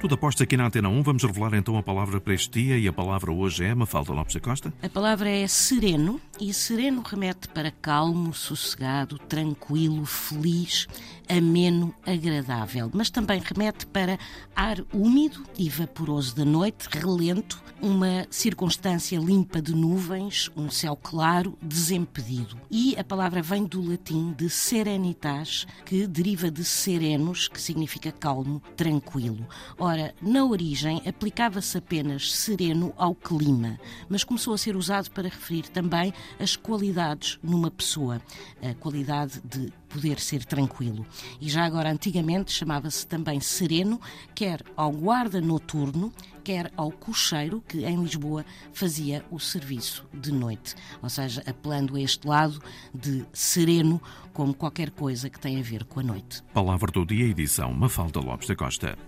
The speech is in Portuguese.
Tudo aposta aqui na Antena 1. Vamos revelar então a palavra para este dia e a palavra hoje é Mafalda Lopes da Costa. A palavra é sereno e sereno remete para calmo, sossegado, tranquilo, feliz, ameno, agradável. Mas também remete para ar úmido e vaporoso da noite, relento, uma circunstância limpa de nuvens, um céu claro, desimpedido. E a palavra vem do latim de serenitas, que deriva de serenos, que significa calmo, tranquilo. Ora, na origem aplicava-se apenas sereno ao clima, mas começou a ser usado para referir também as qualidades numa pessoa, a qualidade de poder ser tranquilo. E já agora, antigamente, chamava-se também sereno, quer ao guarda noturno, quer ao cocheiro, que em Lisboa fazia o serviço de noite. Ou seja, apelando a este lado de sereno como qualquer coisa que tem a ver com a noite. Palavra do dia, edição Mafalda Lopes da Costa.